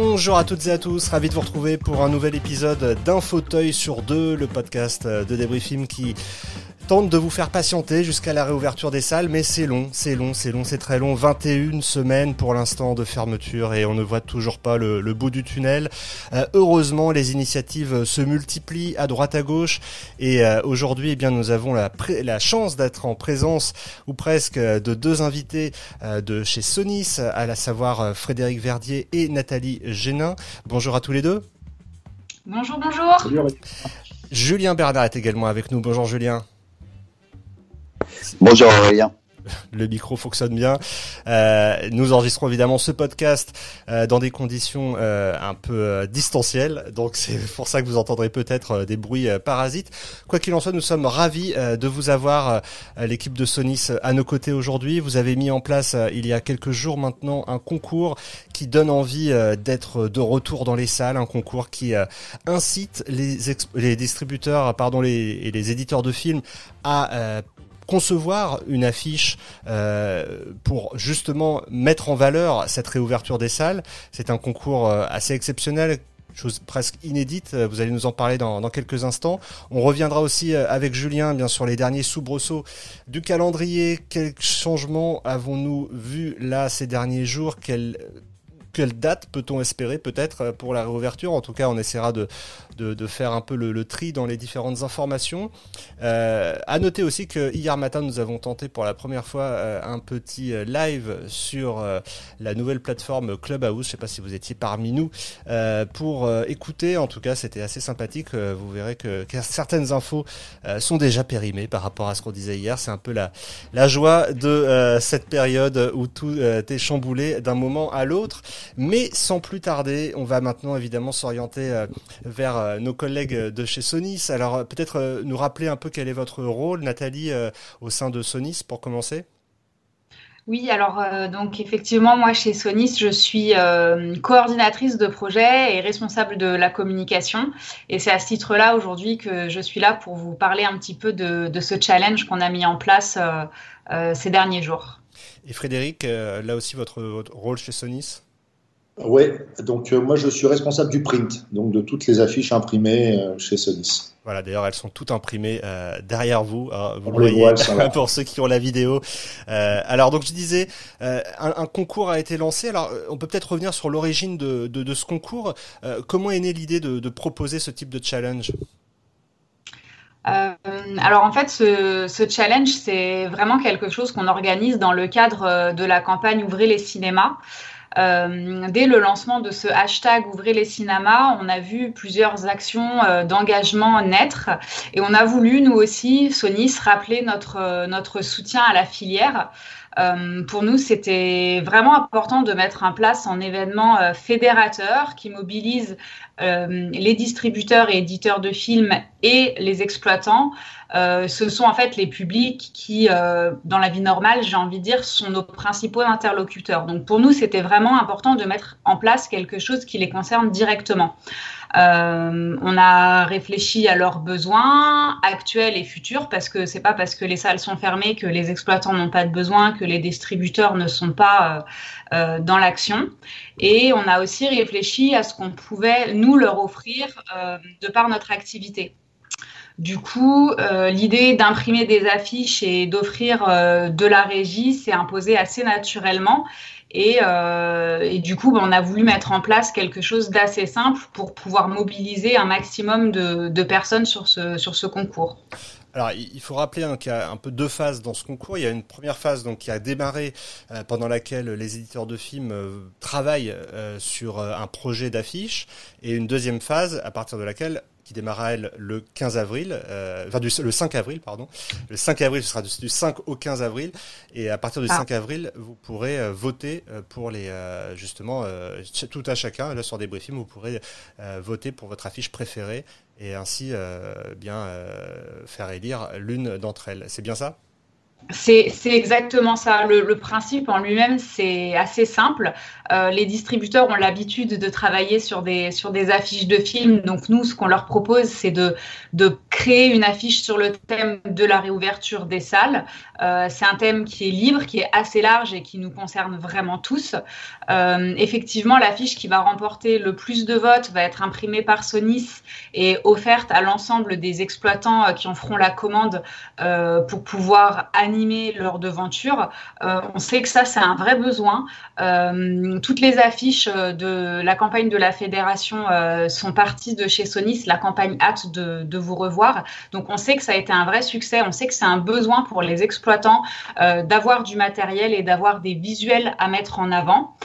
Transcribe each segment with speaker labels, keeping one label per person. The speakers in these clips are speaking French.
Speaker 1: Bonjour à toutes et à tous, ravi de vous retrouver pour un nouvel épisode d'un fauteuil sur deux, le podcast de Débriefing qui tente de vous faire patienter jusqu'à la réouverture des salles, mais c'est long, c'est long, c'est long, c'est très long. 21 semaines pour l'instant de fermeture et on ne voit toujours pas le, bout du tunnel. Euh, heureusement, les initiatives se multiplient à droite à gauche et euh, aujourd'hui, eh bien, nous avons la, la chance d'être en présence ou presque de deux invités euh, de chez Sonis, à la savoir Frédéric Verdier et Nathalie Génin. Bonjour à tous les deux.
Speaker 2: Bonjour, bonjour.
Speaker 1: Julien Bernard est également avec nous. Bonjour Julien.
Speaker 3: Bonjour Aurélien
Speaker 1: le micro fonctionne bien. Euh, nous enregistrons évidemment ce podcast euh, dans des conditions euh, un peu distancielles, donc c'est pour ça que vous entendrez peut-être des bruits parasites. Quoi qu'il en soit, nous sommes ravis de vous avoir, l'équipe de Sonis, à nos côtés aujourd'hui. Vous avez mis en place il y a quelques jours maintenant un concours qui donne envie d'être de retour dans les salles, un concours qui incite les, les distributeurs pardon, les, et les éditeurs de films à concevoir une affiche euh, pour justement mettre en valeur cette réouverture des salles. C'est un concours euh, assez exceptionnel chose presque inédite. Vous allez nous en parler dans, quelques instants. On reviendra aussi euh, avec Julien, bien sur les derniers soubresauts du calendrier. Quels changements avons-nous vus là ces derniers jours? Quels quelle date peut-on espérer peut-être euh, pour la réouverture? En tout cas, on essaiera de, de, faire un peu le, tri dans les différentes informations. Euh, à noter aussi que hier matin, nous avons tenté pour la première fois euh, un petit euh, live sur la nouvelle plateforme Clubhouse. Je ne sais pas si vous étiez parmi nous pour écouter. En tout cas, c'était assez sympathique. vous verrez que, certaines infos sont déjà périmées par rapport à ce qu'on disait hier. C'est un peu la, la joie de cette période où tout est chamboulé d'un moment à l'autre. Mais sans plus tarder, on va maintenant évidemment s'orienter euh, vers euh, nos collègues de chez Sonis. Alors euh, peut-être nous rappeler un peu quel est votre rôle, Nathalie, au sein de Sonis pour commencer?
Speaker 2: Oui, alors donc effectivement, moi chez Sonis, je suis coordinatrice de projet et responsable de la communication. Et c'est à ce titre-là aujourd'hui que je suis là pour vous parler un petit peu de, ce challenge qu'on a mis en place ces derniers jours.
Speaker 1: Et Frédéric, là aussi votre, votre rôle chez Sonis?
Speaker 4: Oui, donc euh, moi je suis responsable du print, donc de toutes les affiches imprimées euh, chez Sonis.
Speaker 1: Voilà, d'ailleurs elles sont toutes imprimées euh, derrière vous, hein, vous le voyez pour ceux qui ont la vidéo. alors donc je disais, un, concours a été lancé. Alors on peut peut-être revenir sur l'origine de, de, ce concours. comment est née l'idée de, de, proposer ce type de challenge?
Speaker 2: Alors en fait, ce, ce challenge, c'est vraiment quelque chose qu'on organise dans le cadre de la campagne Ouvrez les cinémas. Euh, dès le lancement de ce hashtag Ouvrez les cinémas, on a vu plusieurs actions euh, d'engagement naître et on a voulu, nous aussi, Sonis, rappeler notre, euh, notre soutien à la filière. Pour nous, c'était vraiment important de mettre en place un événement fédérateur qui mobilise les distributeurs et éditeurs de films et les exploitants euh, ce sont en fait les publics qui, euh, dans la vie normale, j'ai envie de dire, sont nos principaux interlocuteurs. Donc pour nous, c'était vraiment important de mettre en place quelque chose qui les concerne directement. Euh, on a réfléchi à leurs besoins actuels et futurs parce que c'est pas parce que les salles sont fermées que les exploitants n'ont pas de besoins, que les distributeurs ne sont pas euh, dans l'action. Et on a aussi réfléchi à ce qu'on pouvait nous leur offrir de par notre activité. Du coup, euh, l'idée d'imprimer des affiches et d'offrir euh, de la régie s'est imposée assez naturellement. Et, euh, du coup, ben, on a voulu mettre en place quelque chose d'assez simple pour pouvoir mobiliser un maximum de, personnes sur ce, concours.
Speaker 1: Alors, il faut rappeler hein, qu'il y a un peu deux phases dans ce concours. Il y a une première phase donc, qui a démarré pendant laquelle les éditeurs de films travaillent sur un projet d'affiche et une deuxième phase à partir de laquelle qui démarrera elle, le 15 avril, euh, enfin du, le 5 avril pardon. Le 5 avril, ce sera du, 5 au 15 avril, et à partir du 5 ah. avril, vous pourrez euh, voter euh, pour les justement tout à chacun. Là sur des briefings, vous pourrez voter pour votre affiche préférée et ainsi bien faire élire l'une d'entre elles. C'est bien ça?
Speaker 2: C'est exactement ça. Le, principe en lui-même, c'est assez simple. Euh, les distributeurs ont l'habitude de travailler sur des, affiches de films. Donc nous, ce qu'on leur propose, c'est de, créer une affiche sur le thème de la réouverture des salles. Euh, c'est un thème qui est libre, qui est assez large et qui nous concerne vraiment tous. Euh, effectivement, l'affiche qui va remporter le plus de votes va être imprimée par Sonis et offerte à l'ensemble des exploitants qui en feront la commande pour pouvoir leur devanture. Euh, on sait que ça, c'est un vrai besoin. Euh, toutes les affiches euh, de la campagne de la fédération sont parties de chez Sonis, la campagne hâte de, vous revoir. Donc on sait que ça a été un vrai succès. On sait que c'est un besoin pour les exploitants d'avoir du matériel et d'avoir des visuels à mettre en avant.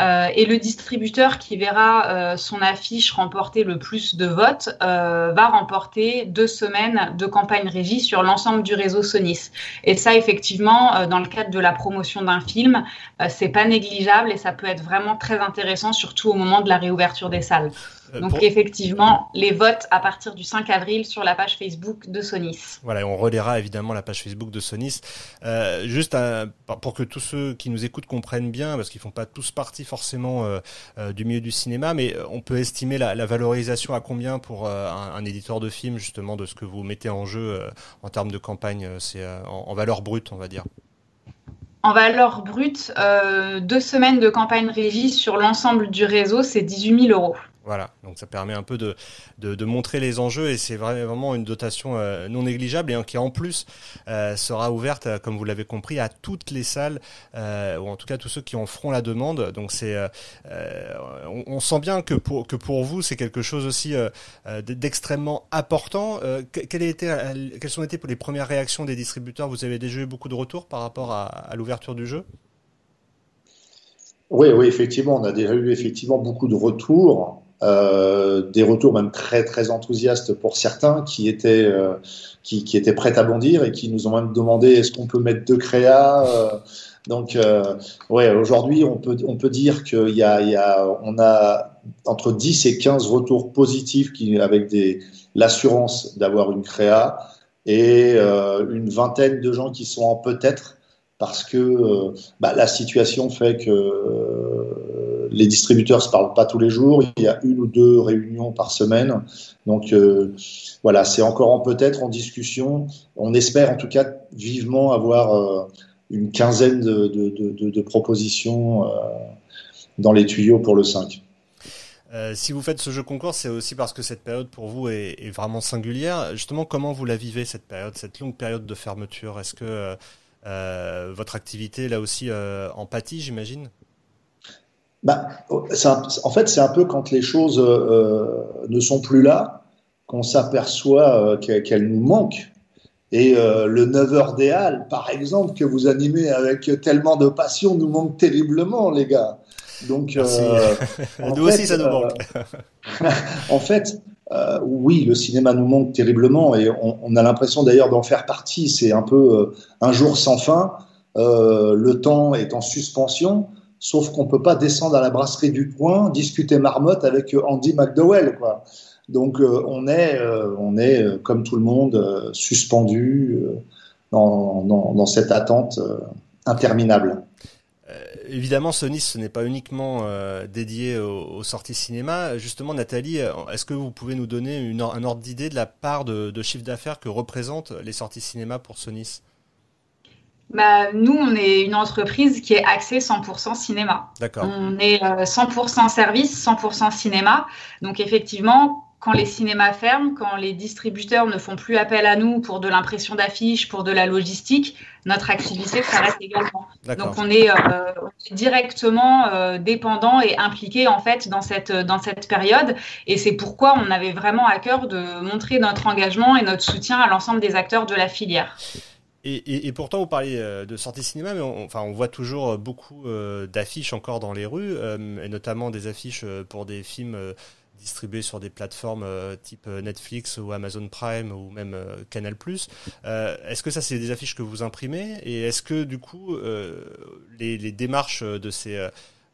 Speaker 2: Euh, et le distributeur qui verra euh, son affiche remporter le plus de votes euh, va remporter deux semaines de campagne régie sur l'ensemble du réseau Sonis. Et ça, effectivement, dans le cadre de la promotion d'un film, c'est pas négligeable et ça peut être vraiment très intéressant, surtout au moment de la réouverture des salles. Donc effectivement, les votes à partir du 5 avril sur la page Facebook de Sonis.
Speaker 1: Voilà, on relaiera évidemment la page Facebook de Sonis. Juste pour que tous ceux qui nous écoutent comprennent bien, parce qu'ils font pas tous partie forcément euh, du milieu du cinéma, mais on peut estimer la, valorisation à combien pour un, éditeur de film justement de ce que vous mettez en jeu en termes de campagne, c'est en, en, valeur brute, on va dire.
Speaker 2: En valeur brute, deux semaines de campagne régie sur l'ensemble du réseau, c'est 18 000 euros.
Speaker 1: Voilà, donc ça permet un peu de, montrer les enjeux et c'est vraiment une dotation euh, non négligeable et qui en plus euh, sera ouverte, euh, comme vous l'avez compris, à toutes les salles ou en tout cas tous ceux qui en feront la demande. Donc c'est, on, sent bien que pour vous c'est quelque chose aussi d'extrêmement important. quelles sont été les premières réactions des distributeurs? Vous avez déjà eu beaucoup de retours par rapport à, à l'ouverture du jeu?
Speaker 4: Oui, oui, effectivement, on a déjà eu effectivement beaucoup de retours. Euh, des retours même très très enthousiastes pour certains qui étaient euh, qui, étaient prêts à bondir et qui nous ont même demandé est-ce qu'on peut mettre deux créas euh, donc ouais aujourd'hui on peut on peut dire qu'il y a on a entre 10 et 15 retours positifs qui avec des l'assurance d'avoir une créa et une vingtaine de gens qui sont en peut-être parce que bah, la situation fait que les distributeurs se parlent pas tous les jours. Il y a une ou deux réunions par semaine. Donc euh, voilà, c'est encore en peut-être en discussion. On espère en tout cas vivement avoir euh, une quinzaine de, propositions euh, dans les tuyaux pour le 5.
Speaker 1: si vous faites ce jeu concours, c'est aussi parce que cette période pour vous est, est, vraiment singulière. Justement, comment vous la vivez cette période, cette longue période de fermeture? Est-ce que votre activité là aussi en pâtit, j'imagine?
Speaker 4: Bah, en fait, c'est un peu quand les choses euh, ne sont plus là qu'on s'aperçoit euh, qu'elles nous manquent. Et euh, le 9h des Halles, par exemple, que vous animez avec tellement de passion, nous manque terriblement, les gars.
Speaker 1: Donc, nous aussi, ça nous manque.
Speaker 4: en fait, oui, le cinéma nous manque terriblement et on, on a l'impression d'ailleurs d'en faire partie. C'est un peu un jour sans fin. le temps est en suspension sauf qu'on peut pas descendre à la brasserie du coin, discuter marmotte avec euh, Andy McDowell, quoi. Donc euh, on est, euh, on est comme tout le monde suspendu dans, cette attente interminable.
Speaker 1: évidemment, Sony, ce n'est pas uniquement dédié aux, sorties cinéma. Justement, Nathalie, est-ce que vous pouvez nous donner un ordre d'idée de la part de, de chiffre d'affaires que représentent les sorties cinéma pour Sony
Speaker 2: bah, nous, on est une entreprise qui est axée 100% cinéma.
Speaker 1: D'accord.
Speaker 2: On est 100% euh, service, 100% cinéma. Donc effectivement, quand les cinémas ferment, quand les distributeurs ne font plus appel à nous pour de l'impression d'affiches, pour de la logistique, notre activité s'arrête également. Donc on est, euh, directement euh, dépendant et impliqué en fait dans cette dans cette période. Et c'est pourquoi on avait vraiment à cœur de montrer notre engagement et notre soutien à l'ensemble des acteurs de la filière.
Speaker 1: Et, pourtant, vous parlez euh, de sortie cinéma, mais on, enfin, on voit toujours euh, beaucoup euh, d'affiches encore dans les rues, et notamment des affiches pour des films distribués sur des plateformes type Netflix ou Amazon Prime ou même Canal+. est-ce que ça, c'est des affiches que vous imprimez? Et est-ce que, du coup, les, démarches de ces,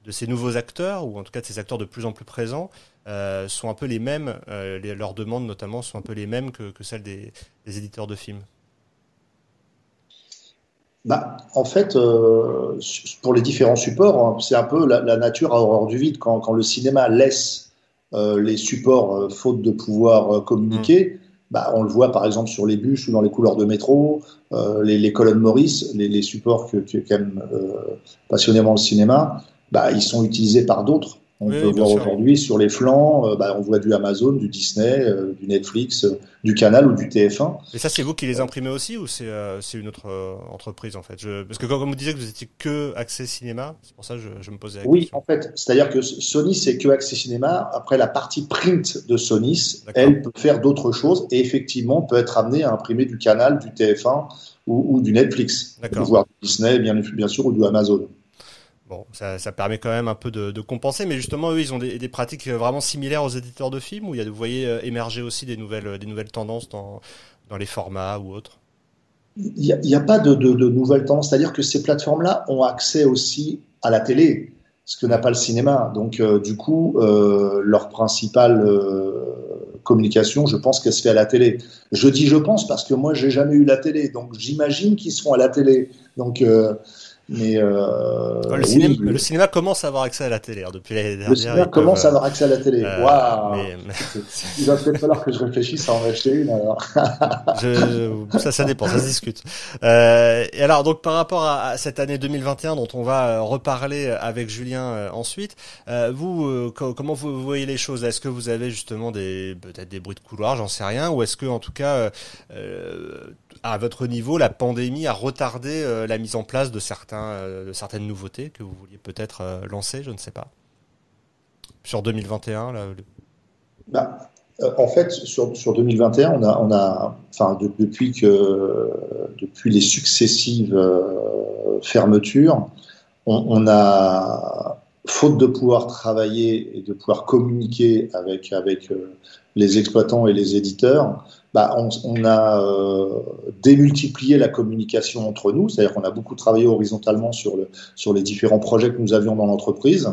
Speaker 1: de ces nouveaux acteurs, ou en tout cas de ces acteurs de plus en plus présents, sont un peu les mêmes, leurs demandes notamment sont un peu les mêmes que, celles des éditeurs de films?
Speaker 4: Bah, En fait, euh, pour les différents supports, hein, c'est un peu la, nature à horreur du vide. Quand, quand le cinéma laisse euh, les supports euh, faute de pouvoir communiquer, mmh. bah, on le voit par exemple sur les bus ou dans les couleurs de métro, les, les, colonnes Maurice, les, les supports que, que, qu'aime passionnément le cinéma, bah, ils sont utilisés par d'autres on peut voir aujourd'hui sur les flancs, euh, bah, on voit du Amazon, du Disney, euh, du Netflix, euh, du Canal ou du TF1.
Speaker 1: Et ça, c'est vous qui les imprimez aussi ou c'est une autre entreprise en fait? Je... Parce que quand vous disiez que vous étiez que accès cinéma, c'est pour ça que je, me posais la
Speaker 4: oui, question. Oui, en fait, c'est-à-dire que Sony, c'est que accès cinéma. Après, la partie print de Sony, elle peut faire d'autres choses et effectivement peut être amenée à imprimer du Canal, du TF1 ou, ou du Netflix, voire du Disney, bien, bien sûr, ou du Amazon.
Speaker 1: Bon, ça, permet quand même un peu de, compenser, mais justement, eux, ils ont des, pratiques vraiment similaires aux éditeurs de films, où vous voyez euh, émerger aussi des nouvelles, des nouvelles tendances dans, dans les formats ou autres?
Speaker 4: Il n'y a, pas de, nouvelles tendances, c'est-à-dire que ces plateformes-là ont accès aussi à la télé, ce que n'a pas le cinéma. Donc, euh, du coup, euh, leur principale euh, communication, je pense qu'elle se fait à la télé. Je dis je pense parce que moi, j'ai jamais eu la télé, donc j'imagine qu'ils seront à la télé. Donc, euh, mais euh,
Speaker 1: le, cinéma, le, cinéma, commence à avoir accès à la télé hein, depuis l'année dernière.
Speaker 4: Le cinéma commence à avoir accès à la télé. Euh, Waouh Il va peut-être falloir que je réfléchisse à en acheter une. Alors.
Speaker 1: je, ça, ça dépend, ça se discute. Euh, et alors, donc par rapport à, cette année 2021 dont on va reparler avec Julien ensuite, vous, comment vous voyez les choses? Est-ce que vous avez justement des peut-être des bruits de couloir, j'en sais rien, ou est-ce que en tout cas à votre niveau, la pandémie a retardé la mise en place de certains euh, de certaines nouveautés que vous vouliez peut-être euh, lancer, je ne sais pas. Sur 2021, là,
Speaker 4: bah, euh, en fait, sur, sur 2021, on a, on a enfin, depuis, que, depuis les successives fermetures, on, a, faute de pouvoir travailler et de pouvoir communiquer avec, avec les exploitants et les éditeurs, bah, on, a euh, démultiplié la communication entre nous, c'est-à-dire qu'on a beaucoup travaillé horizontalement sur, le, sur les différents projets que nous avions dans l'entreprise.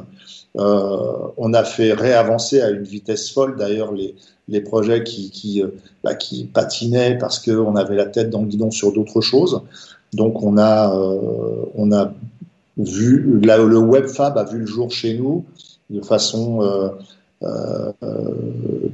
Speaker 4: Euh, on a fait réavancer à une vitesse folle d'ailleurs les, les projets qui, qui, euh, bah, qui patinaient parce qu'on avait la tête dans le guidon sur d'autres choses. Donc on a, euh, on a vu, le WebFab a vu le jour chez nous de façon euh,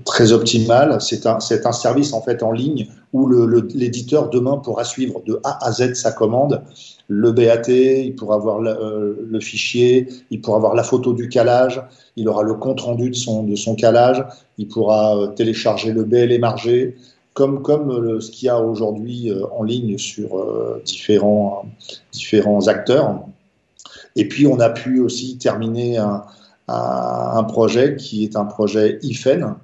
Speaker 4: très optimal. C'est un, un service en fait en ligne où l'éditeur demain pourra suivre de A à Z sa commande, le BAT, il pourra avoir le, euh, le, fichier, il pourra avoir la photo du calage, il aura le compte rendu de son, de son calage, il pourra euh, télécharger le BL émargé, comme, comme ce qu'il y a aujourd'hui en ligne sur différents, différents acteurs. Et puis on a pu aussi terminer un, à un projet qui est un projet IFEN,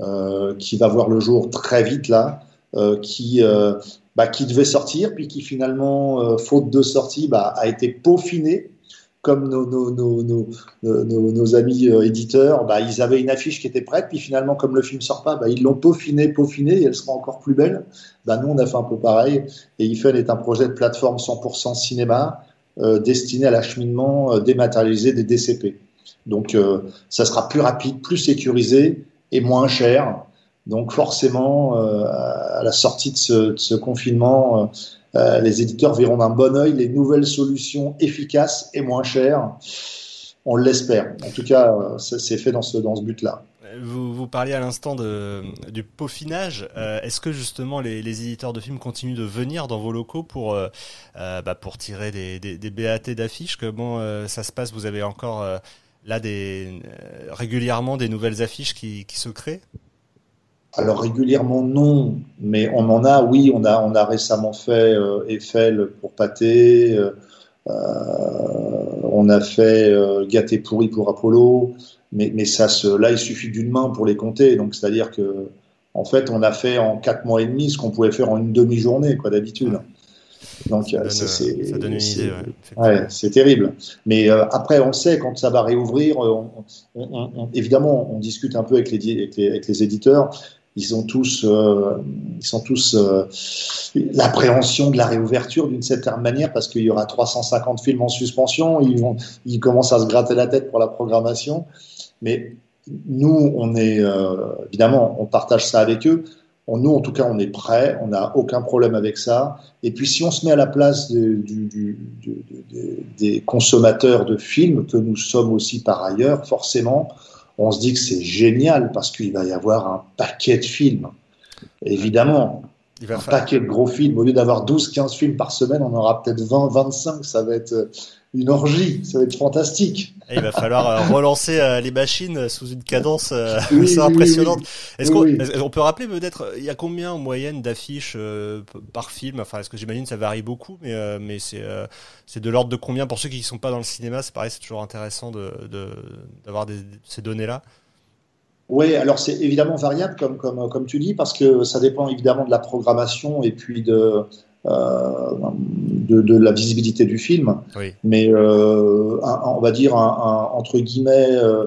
Speaker 4: euh, qui va voir le jour très vite là, euh, qui, euh, bah, qui devait sortir, puis qui finalement, euh, faute de sortie, bah, a été peaufiné. Comme nos, nos, nos, nos, amis euh, éditeurs, bah, ils avaient une affiche qui était prête, puis finalement, comme le film sort pas, bah, ils l'ont peaufiné, peaufiné, et elle sera encore plus belle. Bah, nous, on a fait un peu pareil. Et IFEN est un projet de plateforme 100% cinéma destiné à l'acheminement dématérialisé des DCP. Donc, euh, ça sera plus rapide, plus sécurisé et moins cher. Donc, forcément, euh, à la sortie de ce, confinement, euh, les éditeurs verront d'un bon oeil les nouvelles solutions efficaces et moins chères. On l'espère. En tout cas, c'est fait dans ce, dans ce but-là.
Speaker 1: Vous, parliez à l'instant du peaufinage. Est-ce que justement les, éditeurs de films continuent de venir dans vos locaux pour, bah, pour tirer des, des, des BAT d'affiches? Comment ça se passe Vous avez encore là des, euh, régulièrement des nouvelles affiches qui, qui, se créent
Speaker 4: alors régulièrement non, mais on en a, oui, on a, on a récemment fait euh, Eiffel pour Pâté, euh, on a fait Gâté pourri pour Apollo, mais, mais ça se, là il suffit d'une main pour les compter, donc c'est-à-dire que en fait on a fait en quatre mois et demi ce qu'on pouvait faire en une demi-journée quoi d'habitude.
Speaker 1: Donc, ça, donne, une idée.
Speaker 4: Ouais, c'est terrible. Mais euh, après, on sait quand ça va réouvrir. Euh, on, évidemment, on discute un peu avec les, avec les, éditeurs. Ils ont tous, euh, ils sont tous l'appréhension de la réouverture d'une certaine manière parce qu'il y aura 350 films en suspension. Ils, vont, ils commencent à se gratter la tête pour la programmation. Mais nous, on est évidemment, on partage ça avec eux nous, en tout cas, on est prêt, on n'a aucun problème avec ça. Et puis, si on se met à la place des consommateurs de films, que nous sommes aussi par ailleurs, forcément, on se dit que c'est génial parce qu'il va y avoir un paquet de films. Évidemment, un paquet de gros films. Au lieu d'avoir 12, 15 films par semaine, on aura peut-être 20, 25. Ça va être une orgie. Ça va être fantastique.
Speaker 1: il va falloir euh, relancer euh, les machines sous une cadence euh, impressionnante. Est-ce qu'on peut rappeler peut-être, il y a combien en moyenne d'affiches par film? Enfin, est-ce que j'imagine ça varie beaucoup, mais mais c'est c'est de l'ordre de combien? Pour ceux qui ne sont pas dans le cinéma C'est pareil, c'est toujours intéressant de d'avoir ces données là.
Speaker 4: Oui, alors c'est évidemment variable, comme, comme, comme tu dis, parce que ça dépend évidemment de la programmation et puis de, de, de, la visibilité du film. Oui. Mais euh, on va dire, un, entre guillemets, euh,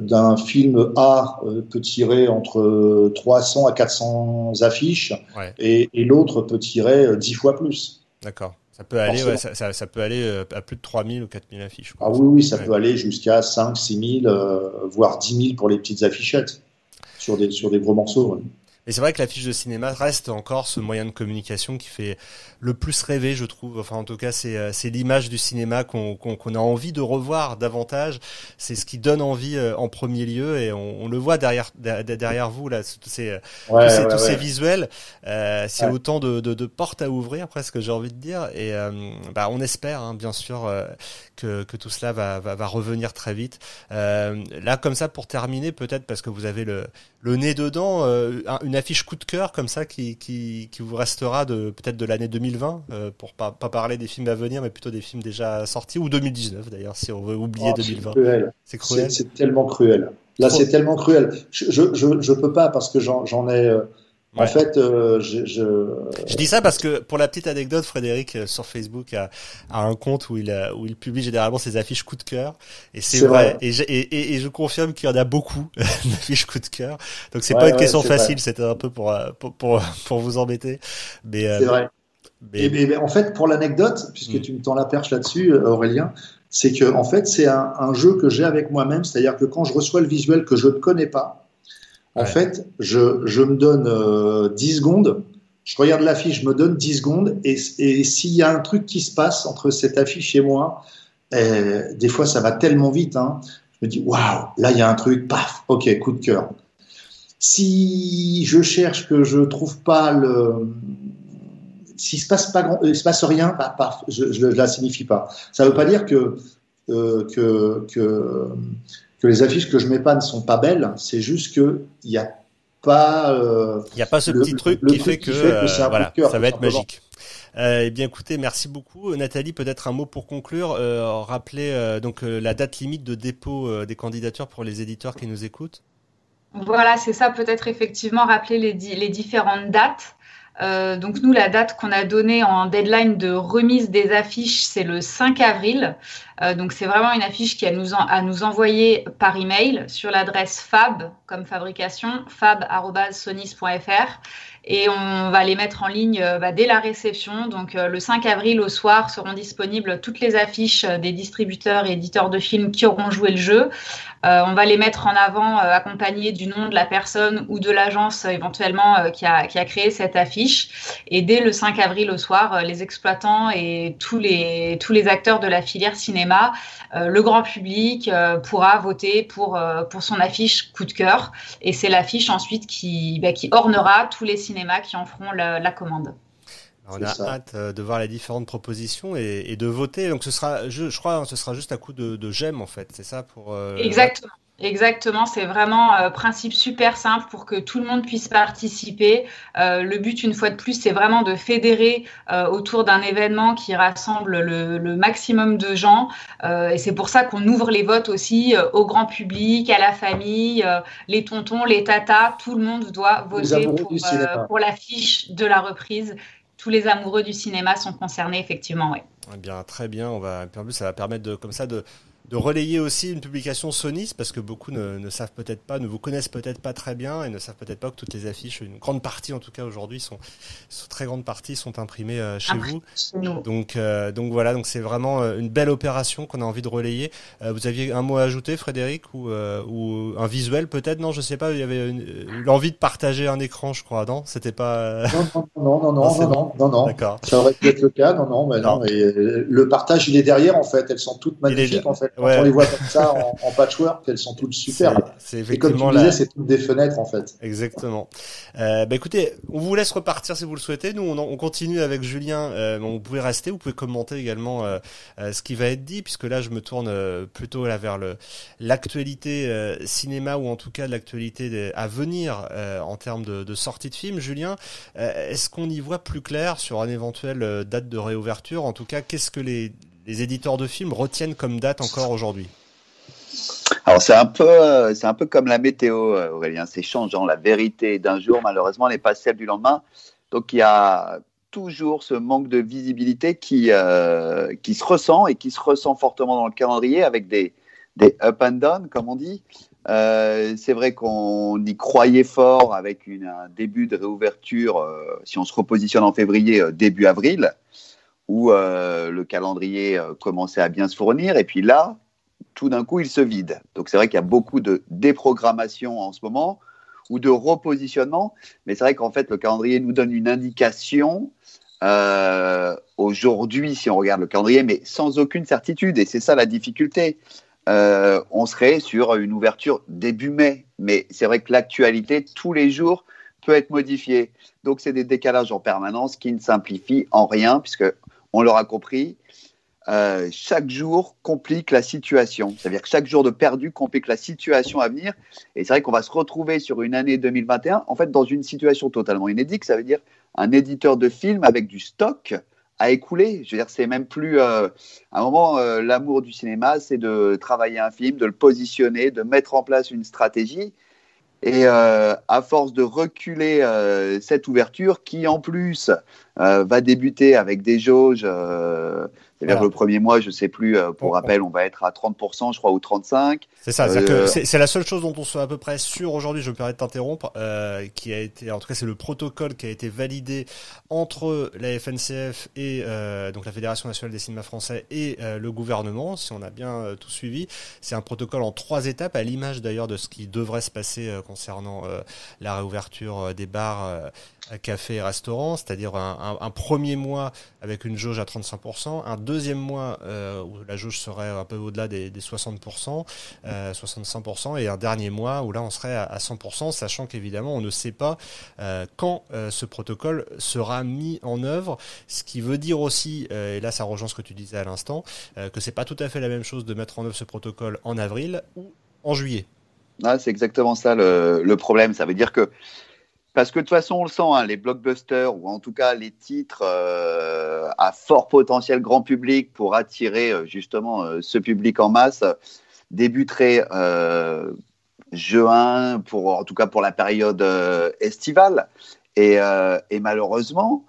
Speaker 4: d'un film A peut tirer entre 300 à 400 affiches et, et l'autre peut tirer 10 fois plus.
Speaker 1: D'accord. Ça peut aller, ouais, ça, ça, ça, peut aller euh, à plus de 3000 ou 4000 affiches.
Speaker 4: Ah oui, oui, ça peut aller jusqu'à 5, 6000, euh, voire 10 000 pour les petites affichettes sur des, sur des gros morceaux.
Speaker 1: Mais c'est vrai que l'affiche de cinéma reste encore ce moyen de communication qui fait le plus rêver, je trouve. Enfin, en tout cas, c'est euh, c'est l'image du cinéma qu'on qu'on a envie de revoir davantage. C'est ce qui donne envie euh, en premier lieu, et on, on le voit derrière derrière vous là, tous ces tous, ces, tous ces, visuels. Euh, c'est autant de, de, de, portes à ouvrir, presque, j'ai envie de dire. Et euh, bah, on espère, hein, bien sûr, que, que tout cela va, va, va revenir très vite. là, comme ça, pour terminer, peut-être parce que vous avez le le nez dedans, une affiche coup de cœur comme ça qui, qui, qui vous restera de peut-être de l'année 2020 euh, pour pas, pas parler des films à venir mais plutôt des films déjà sortis ou 2019 d'ailleurs si on veut oublier 2020
Speaker 4: c'est cruel. C'est tellement cruel. Là c'est tellement cruel. Je, je, je, peux pas parce que j'en ai euh, en fait, euh, je, je...
Speaker 1: je, dis ça parce que pour la petite anecdote, Frédéric euh, sur Facebook a, a un compte où il a, où il publie généralement ses affiches coup de cœur et c'est vrai. Et, et, et, je confirme qu'il y en a beaucoup d'affiches coup de cœur. Donc c'est pas une question facile, c'était un peu pour, euh, pour, pour pour vous embêter.
Speaker 4: Mais c'est vrai. Mais... en fait, pour l'anecdote, puisque mm. tu me tends la perche là-dessus, Aurélien, c'est que en fait c'est un, un jeu que j'ai avec moi-même, c'est-à-dire que quand je reçois le visuel que je ne connais pas en fait, je, je, me donne euh, 10 secondes, je regarde l'affiche, je me donne 10 secondes, et, et s'il y a un truc qui se passe entre cette affiche et moi, eh, des fois ça va tellement vite, hein, je me dis waouh, là il y a un truc, paf, ok, coup de cœur. Si je cherche que je trouve pas le, s'il se passe pas grand, il se passe rien, bah, paf, je, ne la signifie pas. Ça veut pas dire que euh, que, que que les affiches que je mets pas ne sont pas belles. C'est juste que il n'y a pas.
Speaker 1: Euh, il n'y a pas ce petit truc qui fait que, euh, voilà, ça va être magique. Euh, eh bien, écoutez, merci beaucoup, Nathalie. Peut-être un mot pour conclure. Euh, rappeler euh, donc la date limite de dépôt des candidatures pour les éditeurs qui nous écoutent.
Speaker 2: Voilà, c'est ça. Peut-être effectivement rappeler les, les différentes dates. Euh, donc nous, la date qu'on a donnée en deadline de remise des affiches, c'est le 5 avril. Euh, donc c'est vraiment une affiche qui a nous à nous envoyer par email sur l'adresse fab comme fabrication fab@sonis.fr et on va les mettre en ligne euh, bah, dès la réception. Donc le 5 avril au soir seront disponibles toutes les affiches des distributeurs et éditeurs de films qui auront joué le jeu. Euh, on va les mettre en avant euh, accompagnés du nom de la personne ou de l'agence euh, éventuellement qui a, qui, a, créé cette affiche. Et dès le 5 avril au soir, les exploitants et tous les, tous les acteurs de la filière cinéma, le grand public pourra voter pour, pour son affiche coup de cœur. Et c'est l'affiche ensuite qui, bah, qui ornera tous les cinémas qui en feront la, la commande.
Speaker 1: On a hâte de voir les différentes propositions et, et, de voter. Donc ce sera, je, je crois, ce sera juste à coup de, de j'aime en fait, c'est ça pour.
Speaker 2: Euh, Exactement. Exactement, c'est vraiment un euh, principe super simple pour que tout le monde puisse participer. Euh, le but, une fois de plus, c'est vraiment de fédérer euh, autour d'un événement qui rassemble le, le, maximum de gens. Euh, et c'est pour ça qu'on ouvre les votes aussi au grand public, à la famille, les tontons, les tatas. Tout le monde doit voter pour, pour l'affiche de la reprise tous les amoureux du cinéma sont concernés, effectivement, oui.
Speaker 1: Eh bien, très bien. En plus, ça va permettre de, comme ça, de, de relayer aussi une publication Sony, parce que beaucoup ne, ne savent peut-être pas, ne vous connaissent peut-être pas très bien et ne savent peut-être pas que toutes les affiches, une grande partie en tout cas aujourd'hui, sont, sont, très grande partie sont imprimées euh, chez vous. Donc, euh, donc voilà, donc c'est vraiment euh, une belle opération qu'on a envie de relayer. vous aviez un mot à ajouter, Frédéric, ou, ou un visuel peut-être? Non, je sais pas. Il y avait l'envie de partager un écran, je crois. Non, c'était pas.
Speaker 4: Non, non, non, non, non, non, non, non. D'accord. Ça aurait pu être le cas. Non, non, mais non. Et le partage, il est derrière en fait. Elles sont toutes magnifiques en fait. Quand on les voit comme ça en, patchwork, elles sont toutes superbes. C'est effectivement et comme tu disais, c'est toutes des fenêtres en fait.
Speaker 1: Exactement. Euh, bah écoutez, on vous laisse repartir si vous le souhaitez. Nous, on, on continue avec Julien. Euh, vous pouvez rester, vous pouvez commenter également euh, euh ce qui va être dit, puisque là, je me tourne euh, plutôt là vers le l'actualité euh, cinéma ou en tout cas l'actualité à venir en termes de, de, sortie de film. Julien, est-ce qu'on y voit plus clair sur un éventuel date de réouverture? En tout cas, qu'est-ce que les les éditeurs de films retiennent comme date encore aujourd'hui
Speaker 3: alors c'est un peu, c'est un peu comme la météo, Aurélien, c'est changeant. La vérité d'un jour, malheureusement, n'est pas celle du lendemain. Donc il y a toujours ce manque de visibilité qui, euh, qui se ressent et qui se ressent fortement dans le calendrier avec des, des up and down, comme on dit. Euh, c'est vrai qu'on y croyait fort avec un début de réouverture, euh, si on se repositionne en février, début avril, où le calendrier commençait à bien se fournir. Et puis là, tout d'un coup, il se vide. Donc c'est vrai qu'il y a beaucoup de déprogrammation en ce moment ou de repositionnement, mais c'est vrai qu'en fait, le calendrier nous donne une indication euh, aujourd'hui, si on regarde le calendrier, mais sans aucune certitude, et c'est ça la difficulté. Euh, on serait sur une ouverture début mai, mais c'est vrai que l'actualité, tous les jours, peut être modifiée. Donc, c'est des décalages en permanence qui ne simplifient en rien, puisque on l'aura compris, euh, chaque jour complique la situation. C'est-à-dire que chaque jour de perdu complique la situation à venir. Et c'est vrai qu'on va se retrouver sur une année 2021, en fait, dans une situation totalement inédite. Ça veut dire un éditeur de film avec du stock à écouler. Je veux dire, c'est même plus. Euh, à un moment, euh, l'amour du cinéma, c'est de travailler un film, de le positionner, de mettre en place une stratégie. Et euh, à force de reculer euh, cette ouverture, qui en plus euh, va débuter avec des jauges c'est-à-dire le premier mois, je sais plus, euh, pour rappel, on va être à 30%, je crois, ou 35%.
Speaker 1: C'est ça, euh, c'est la seule chose dont on soit à peu près sûr aujourd'hui, je me permets de t'interrompre, euh, qui a été, en tout cas, c'est le protocole qui a été validé entre la FNCF et euh, donc la Fédération nationale des cinémas français et euh, le gouvernement, si on a bien tout suivi. C'est un protocole en trois étapes, à l'image d'ailleurs de ce qui devrait se passer concernant la réouverture des bars café et restaurant, c'est-à-dire un, premier mois avec une jauge à 35%, un deuxième mois euh, où la jauge serait un peu au-delà des, des 60%, euh, 65%, et un dernier mois où là on serait à, 100%, sachant qu'évidemment on ne sait pas euh, quand euh, ce protocole sera mis en œuvre, ce qui veut dire aussi, euh, et là ça rejoint ce que tu disais à l'instant, que c'est pas tout à fait la même chose de mettre en œuvre ce protocole en avril ou en juillet.
Speaker 3: Ah, c'est exactement ça le problème. Ça veut dire que parce que de toute façon, on le sent, hein, les blockbusters, ou en tout cas les titres euh, à fort potentiel grand public pour attirer euh, justement euh, ce public en masse, débuteraient juin, pour, en tout cas pour la période estivale. Et, et malheureusement,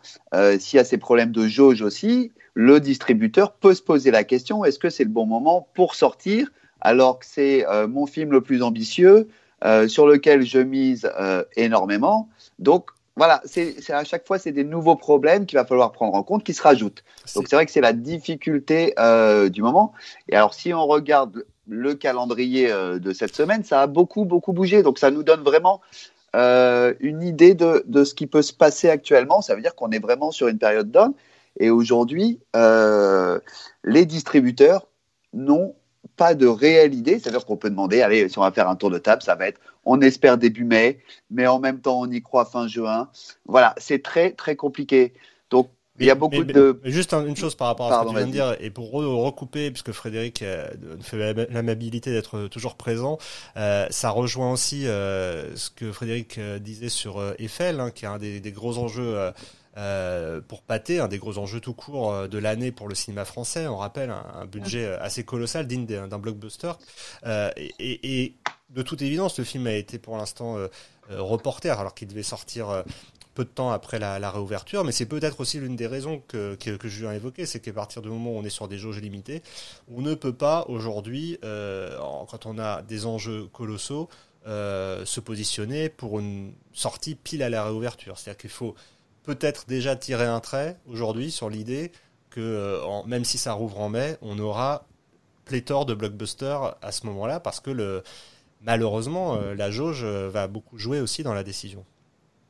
Speaker 3: s'il y a ces problèmes de jauge aussi, le distributeur peut se poser la question, est-ce que c'est le bon moment pour sortir alors que c'est mon film le plus ambitieux euh, sur lequel je mise euh, énormément. Donc voilà, c'est à chaque fois c'est des nouveaux problèmes qu'il va falloir prendre en compte qui se rajoutent. Donc c'est vrai que c'est la difficulté euh, du moment. Et alors si on regarde le calendrier de cette semaine, ça a beaucoup beaucoup bougé. Donc ça nous donne vraiment une idée de, de, ce qui peut se passer actuellement. Ça veut dire qu'on est vraiment sur une période down. Et aujourd'hui, les distributeurs n'ont pas de réelle idée. C'est-à-dire qu'on peut demander, allez, si on va faire un tour de table, ça va être, on espère début mai, mais en même temps, on y croit fin juin. Voilà, c'est très, très compliqué. Donc, il y a beaucoup de.
Speaker 1: juste une chose par rapport à ce que tu viens de dire, et pour recouper, puisque Frédéric euh, fait l'amabilité d'être toujours présent, euh, ça rejoint aussi euh, ce que Frédéric disait sur Eiffel, hein, qui est un des, des gros enjeux euh, pour pâter, un des gros enjeux tout court euh, de l'année pour le cinéma français. On rappelle un, budget euh, assez colossal, digne d'un blockbuster. Euh, et, et, de toute évidence, le film a été pour l'instant reporté, alors qu'il devait sortir peu de temps après la, la réouverture, mais c'est peut-être aussi l'une des raisons que, que, que Julien a évoqué, c'est qu'à partir du moment où on est sur des jauges limitées, on ne peut pas aujourd'hui, euh, quand on a des enjeux colossaux, euh, se positionner pour une sortie pile à la réouverture. C'est-à-dire qu'il faut peut-être déjà tirer un trait aujourd'hui sur l'idée que euh, en, même si ça rouvre en mai, on aura pléthore de blockbusters à ce moment-là parce que le, malheureusement, euh, la jauge euh, va beaucoup jouer aussi dans la décision.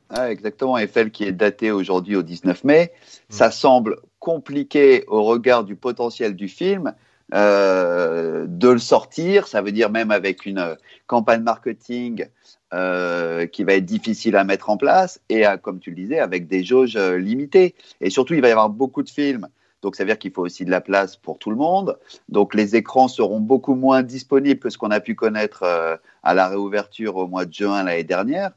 Speaker 3: Ah, exactement. Eiffel qui est daté aujourd'hui au 19 mai, mmh. ça semble compliqué au regard du potentiel du film. Euh, de le sortir, ça veut dire même avec une campagne marketing euh, qui va être difficile à mettre en place et à, comme tu le disais, avec des jauges limitées. Et surtout, il va y avoir beaucoup de films. Donc, ça veut dire qu'il faut aussi de la place pour tout le monde. Donc, les écrans seront beaucoup moins disponibles que ce qu'on a pu connaître euh, à la réouverture au mois de juin l'année dernière.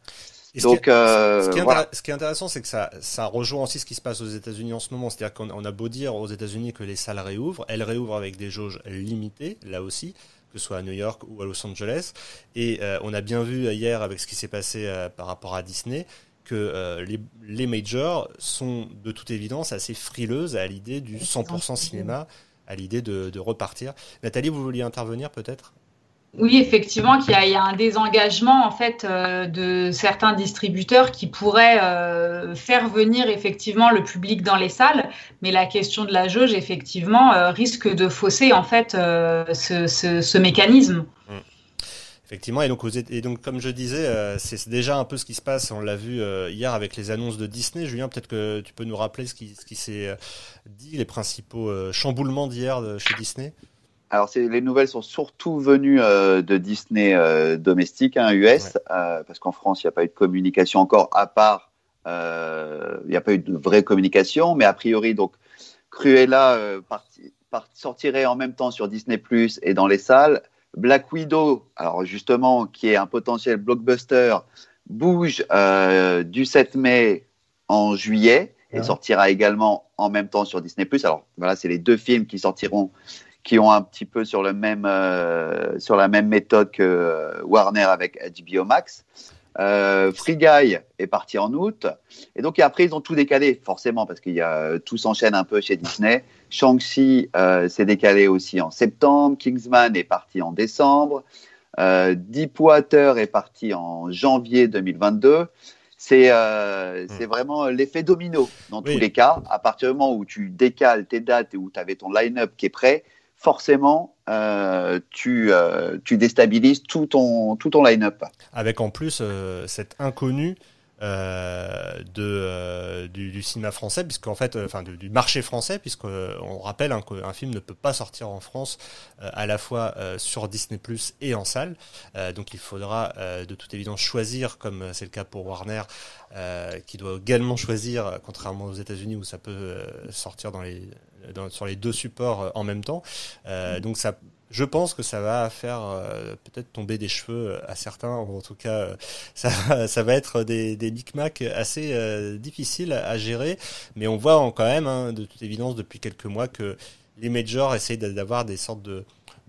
Speaker 1: Donc, ce, qui est, euh, ce, qui voilà. ce, qui est intéressant, c'est que ça, ça rejoint aussi ce qui se passe aux États-Unis en ce moment. C'est-à-dire qu'on a beau dire aux États-Unis que les salles réouvrent, elles réouvrent avec des jauges limitées, là aussi, que ce soit à New York ou à Los Angeles. Et euh, on a bien vu hier avec ce qui s'est passé euh, par rapport à Disney que euh, les, les, majors sont de toute évidence assez frileuses à l'idée du 100% cinéma, à l'idée de, de repartir. Nathalie, vous vouliez intervenir peut-être?
Speaker 2: Oui, effectivement, qu'il y, a un désengagement en fait euh, de certains distributeurs qui pourraient euh, faire venir effectivement le public dans les salles, mais la question de la jauge effectivement euh, risque de fausser en fait ce, ce, mécanisme.
Speaker 1: Mmh. Effectivement, et donc, comme je disais, c'est déjà un peu ce qui se passe. On l'a vu hier avec les annonces de Disney. Julien, peut-être que tu peux nous rappeler ce qui, ce qui s'est dit, les principaux chamboulements d'hier chez Disney?
Speaker 3: Alors, les nouvelles sont surtout venues euh, de Disney euh, domestique, hein, US, ouais. euh, parce qu'en France, il n'y a pas eu de communication encore, à part, il n'y a pas eu de vraie communication, mais a priori, donc, Cruella parti, part, sortirait en même temps sur Disney Plus et dans les salles. Black Widow, alors justement, qui est un potentiel blockbuster, bouge du 7 mai en juillet et ouais. sortira également en même temps sur Disney Plus. Alors, voilà, c'est les deux films qui sortiront qui ont un petit peu sur le même euh, sur la même méthode que euh, Warner avec HBO Max. Euh, Free Guy est parti en août et donc et après ils ont tout décalé forcément parce qu'il y a tout s'enchaîne un peu chez Disney. Shang-Chi euh, s'est décalé aussi en septembre. Kingsman est parti en décembre. Euh, Deepwater est parti en janvier 2022 c'est euh, mmh. vraiment l'effet domino dans oui. tous les cas. À partir du moment où tu décales tes dates et où tu avais ton line-up qui est prêt, forcément, euh, tu, euh, tu déstabilises tout ton, tout ton line-up.
Speaker 1: Avec en plus euh, cet inconnu euh, de, euh, du, du, cinéma français, puisqu'en fait, euh, enfin du, du, marché français, puisqu'on rappelle hein, qu'un film ne peut pas sortir en France à la fois sur Disney Plus et en salle. donc il faudra de toute évidence choisir, comme c'est le cas pour Warner, qui doit également choisir, contrairement aux États-Unis où ça peut sortir dans les, dans, sur les deux supports en même temps. donc ça je pense que ça va faire euh, peut-être tomber des cheveux à certains, ou en tout cas, euh, ça, va être des, des micmacs assez euh, difficiles à, gérer. Mais on voit quand même, hein, de toute évidence, depuis quelques mois, que les majors essayent d'avoir des sortes de,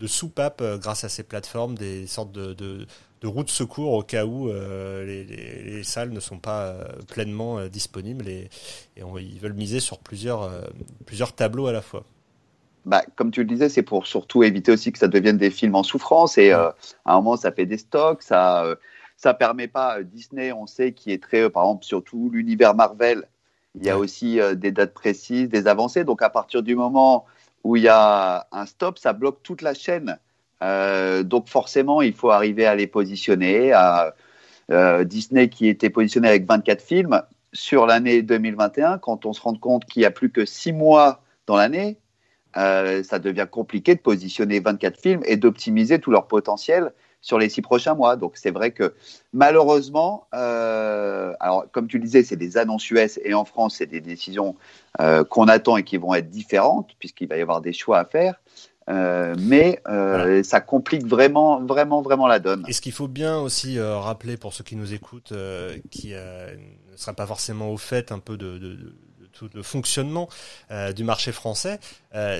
Speaker 1: soupapes grâce à ces plateformes, des sortes de, de, de secours au cas où les, les, les, salles ne sont pas pleinement disponibles et, ils veulent miser sur plusieurs tableaux à la fois
Speaker 3: bah, comme tu le disais, c'est pour surtout éviter aussi que ça devienne des films en souffrance. Et euh, à un moment, ça fait des stocks, ça, euh, ça permet pas. Euh, Disney, on sait, qui est très, euh, par exemple, surtout l'univers Marvel. Il y a aussi des dates précises, des avancées. Donc, à partir du moment où il y a un stop, ça bloque toute la chaîne. Donc, forcément, il faut arriver à les positionner. À, Disney qui était positionné avec 24 films sur l'année 2021, quand on se rend compte qu'il y a plus que 6 mois dans l'année, euh, ça devient compliqué de positionner 24 films et d'optimiser tout leur potentiel sur les six prochains mois. Donc c'est vrai que malheureusement, euh, alors comme tu le disais, c'est des annonces US et en France, c'est des décisions euh, qu'on attend et qui vont être différentes puisqu'il va y avoir des choix à faire. Euh, mais voilà. ça complique vraiment, vraiment, vraiment la donne.
Speaker 1: Et ce qu'il faut bien aussi rappeler pour ceux qui nous écoutent, qui ne seraient pas forcément au fait un peu de, de, tout le fonctionnement du marché français,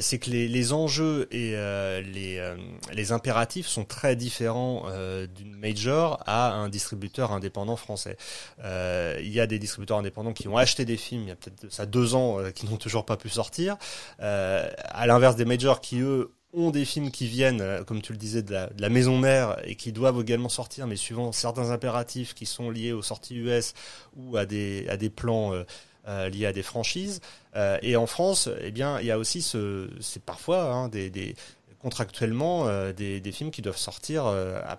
Speaker 1: c'est que les, les, enjeux et les, les impératifs sont très différents d'une major à un distributeur indépendant français. il y a des distributeurs indépendants qui ont acheté des films il y a peut-être ça deux ans qui n'ont toujours pas pu sortir, à l'inverse des majors qui eux ont des films qui viennent, euh, comme tu le disais, de la, maison mère et qui doivent également sortir, mais suivant certains impératifs qui sont liés aux sorties US ou à des, à des plans euh, euh, liés à des franchises. et en France, eh bien, il y a aussi ce, c'est parfois hein, des, des, contractuellement des, des, films qui doivent sortir à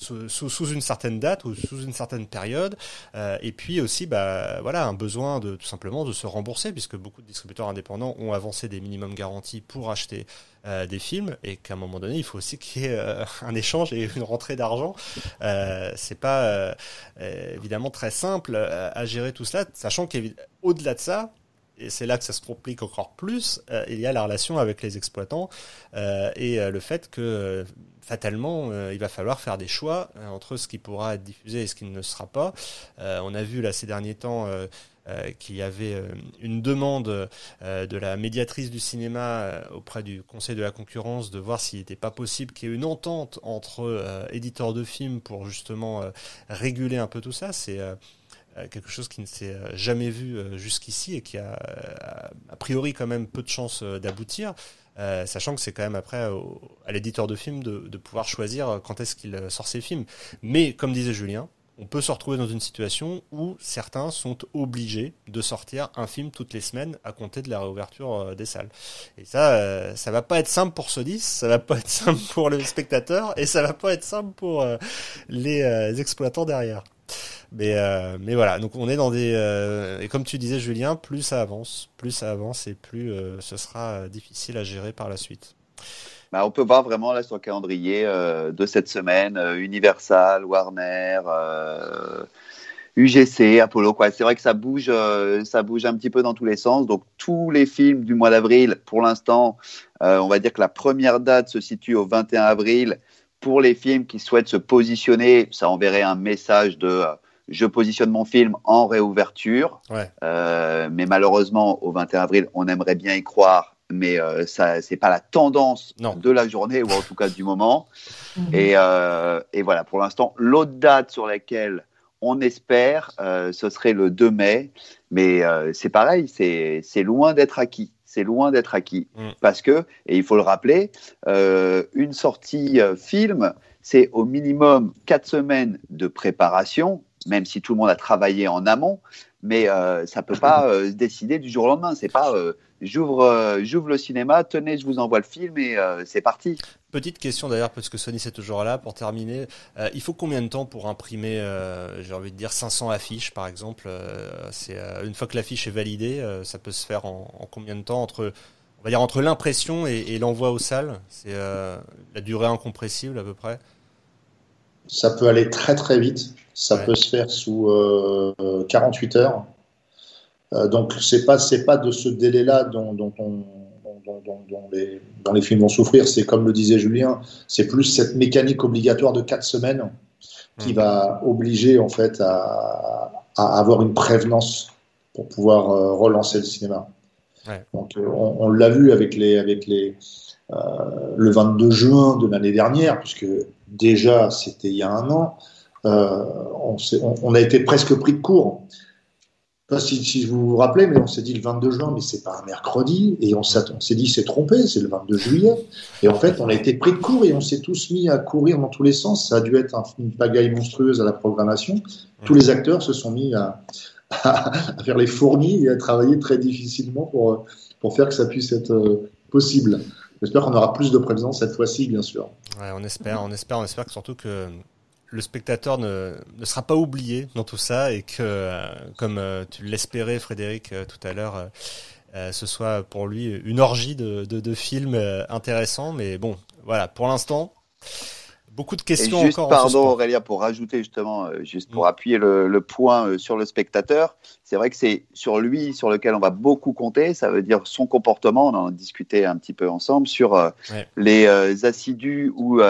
Speaker 1: sous, une certaine date ou sous une certaine période, euh, et puis aussi bah voilà un besoin de tout simplement de se rembourser puisque beaucoup de distributeurs indépendants ont avancé des minimums garantis pour acheter euh, des films et qu'à un moment donné il faut aussi qu'il y ait euh, un échange et une rentrée d'argent. C'est pas évidemment très simple à gérer tout cela, sachant qu'au-delà de ça, et c'est là que ça se complique encore plus, euh, il y a la relation avec les exploitants euh, et euh, le fait que fatalement, il va falloir faire des choix entre ce qui pourra être diffusé et ce qui ne sera pas. on a vu là ces derniers temps qu'il y avait une demande de la médiatrice du cinéma auprès du Conseil de la concurrence de voir s'il n'était pas possible qu'il y ait une entente entre éditeurs de films pour justement réguler un peu tout ça. C'est quelque chose qui ne s'est euh, jamais vu euh, jusqu'ici et qui a a priori quand même peu de chances d'aboutir. sachant que c'est quand même après à l'éditeur de films de, pouvoir choisir quand est-ce qu'il sort ses films. Mais comme disait Julien, on peut se retrouver dans une situation où certains sont obligés de sortir un film toutes les semaines à compter de la réouverture des salles. Et ça, ça va pas être simple pour 10, ça va pas être simple pour le spectateur et ça va pas être simple pour les exploitants derrière. Mais, euh, mais voilà, donc on est dans des... Euh, et comme tu disais Julien, plus ça avance, plus ça avance et plus euh, ce sera difficile à gérer par la suite.
Speaker 3: Bah, on peut voir vraiment là sur le calendrier de cette semaine, Universal, Warner, UGC, Apollo. Quoi. C'est vrai que ça bouge, ça bouge un petit peu dans tous les sens. Donc tous les films du mois d'avril, pour l'instant, on va dire que la première date se situe au 21 avril. Pour les films qui souhaitent se positionner, ça enverrait un message de je positionne mon film en réouverture. Euh, mais malheureusement, au 21 avril, on aimerait bien y croire, mais euh, ça, c'est pas la tendance de la journée ou en tout cas du moment. Et, euh, et, voilà, pour l'instant, l'autre date sur laquelle on espère, euh, ce serait le 2 mai. Mais euh, c'est pareil, c'est, c'est loin d'être acquis. C'est loin d'être acquis. Mm. Parce que, et il faut le rappeler, une sortie film, c'est au minimum quatre semaines de préparation même si tout le monde a travaillé en amont, mais euh, ça peut pas euh, se décider du jour au lendemain. C'est pas euh, j'ouvre j'ouvre le cinéma, tenez, je vous envoie le film et c'est parti.
Speaker 1: Petite question d'ailleurs, parce que Sony c'est toujours là pour terminer. il faut combien de temps pour imprimer, j'ai envie de dire 500 affiches par exemple une fois que l'affiche est validée, ça peut se faire en, en, combien de temps entre on va dire entre l'impression et l'envoi aux salles C'est la durée incompressible à peu près?
Speaker 4: Ça peut aller très très vite. Ça peut se faire sous 48 euh, heures. Euh, donc c'est pas c'est pas de ce délai-là dont, dont, les, les, films vont souffrir. C'est comme le disait Julien, c'est plus cette mécanique obligatoire de 4 semaines qui mmh. va obliger en fait à, avoir une prévenance pour pouvoir euh, relancer le cinéma. Donc on, l'a vu avec les avec les le 22 juin de l'année dernière, puisque déjà c'était il y a un an. Euh, on, a été presque pris de court. Si, si, vous vous rappelez, mais on s'est dit le 22 juin, mais c'est pas un mercredi, et on s'est dit c'est trompé, c'est le 22 juillet. Et en fait, on a été pris de court et on s'est tous mis à courir dans tous les sens. Ça a dû être une pagaille monstrueuse à la programmation. Tous les acteurs se sont mis à, à, faire les fournis et à travailler très difficilement pour, pour faire que ça puisse être euh, possible. J'espère qu'on aura plus de présence cette fois-ci, bien sûr.
Speaker 1: Ouais, on espère, on espère, on espère que surtout que le spectateur ne, ne, sera pas oublié dans tout ça et que, euh, comme euh, tu l'espérais, Frédéric, euh, tout à l'heure, ce soit pour lui une orgie de, de, de films intéressants. Mais bon, voilà, pour l'instant, Beaucoup de questions
Speaker 3: Et juste, Pardon Aurélien, pour rajouter justement, euh, juste pour mm. appuyer le, point euh, sur le spectateur, c'est vrai que c'est sur lui sur lequel on va beaucoup compter, ça veut dire son comportement, on en a discuté un petit peu ensemble, sur euh, les assidus ou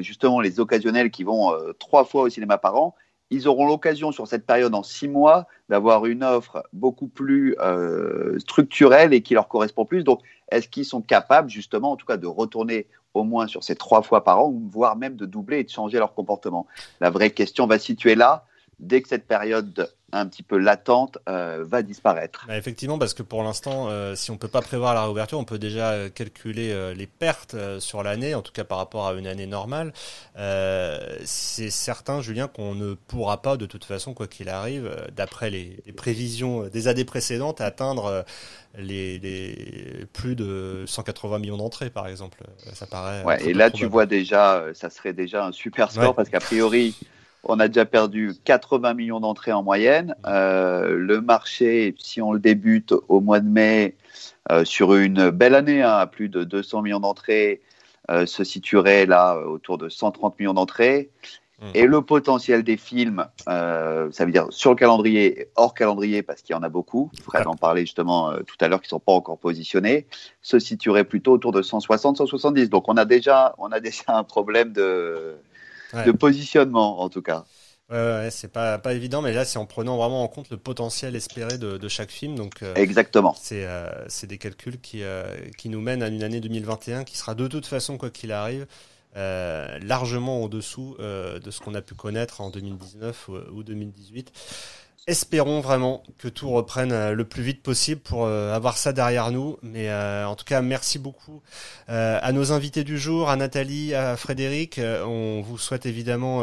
Speaker 3: justement les occasionnels qui vont trois fois au cinéma par an. ils auront l'occasion sur cette période en six mois d'avoir une offre beaucoup plus euh, structurelle et qui leur correspond plus. Donc, est-ce qu'ils sont capables justement, en tout cas, de retourner au moins sur ces trois fois par an, voire même de doubler et de changer leur comportement. La vraie question va situer là, dès que cette période un petit peu latente euh, va disparaître.
Speaker 1: Bah, effectivement, parce que pour l'instant, euh, si on ne peut pas prévoir la réouverture, on peut déjà euh, calculer les pertes sur l'année, en tout cas par rapport à une année normale. c'est certain, Julien, qu'on ne pourra pas, de toute façon, quoi qu'il arrive, d'après les, prévisions des années précédentes, atteindre les, plus de 180 millions d'entrées, par exemple. Ça paraît.
Speaker 3: Ouais, et là, tu vois déjà, ça serait déjà un super score, parce qu'a priori. On a déjà perdu 80 millions d'entrées en moyenne. Euh, le marché, si on le débute au mois de mai, euh, sur une belle année, hein, à plus de 200 millions d'entrées, euh, se situerait là autour de 130 millions d'entrées. Mmh. Et le potentiel des films, ça veut dire sur le calendrier et hors calendrier, parce qu'il y en a beaucoup, il faudrait en parler justement tout à l'heure, qui ne sont pas encore positionnés, se situerait plutôt autour de 160, 170. Donc on a déjà, on a déjà un problème de, de positionnement en tout cas.
Speaker 1: Ouais, ouais c'est pas, pas évident, mais là, c'est en prenant vraiment en compte le potentiel espéré de, de chaque film. Donc,
Speaker 3: euh, Exactement.
Speaker 1: C'est euh, des calculs qui, euh, qui nous mènent à une année 2021 qui sera de toute façon, quoi qu'il arrive, euh, largement au-dessous de ce qu'on a pu connaître en 2019 ou, ou 2018 espérons vraiment que tout reprenne euh, le plus vite possible pour euh, avoir ça derrière nous. Mais euh, en tout cas, merci beaucoup à nos invités du jour, à Nathalie, à Frédéric. on vous souhaite évidemment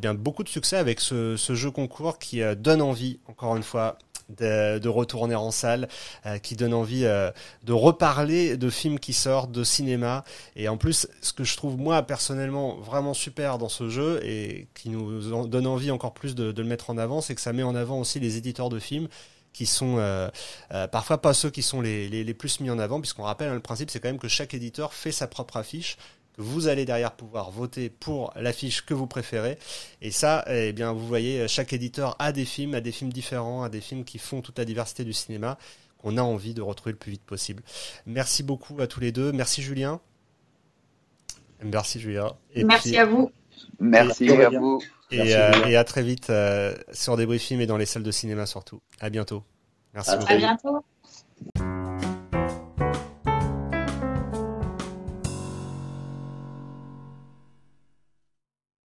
Speaker 1: bien beaucoup de succès avec ce, ce jeu concours qui donne envie, encore une fois, de, retourner en salle, euh, qui donne envie euh, de reparler de films qui sortent, de cinéma. Et en plus, ce que je trouve moi personnellement vraiment super dans ce jeu et qui nous donne envie encore plus de, le mettre en avant, c'est que ça met en avant aussi les éditeurs de films qui sont euh, parfois pas ceux qui sont les, les, plus mis en avant, puisqu'on rappelle, hein, le principe c'est quand même que chaque éditeur fait sa propre affiche que vous allez derrière pouvoir voter pour l'affiche que vous préférez. Et ça, eh bien, vous voyez, chaque éditeur a des films, a des films différents, a des films qui font toute la diversité du cinéma qu'on a envie de retrouver le plus vite possible. Merci beaucoup à tous les deux. Merci Julien. Merci Julien.
Speaker 2: Merci à vous.
Speaker 3: Merci à vous.
Speaker 1: Et, euh, et, à très vite euh, sur des films et dans les salles de cinéma surtout. À bientôt. Merci
Speaker 2: beaucoup. À bientôt.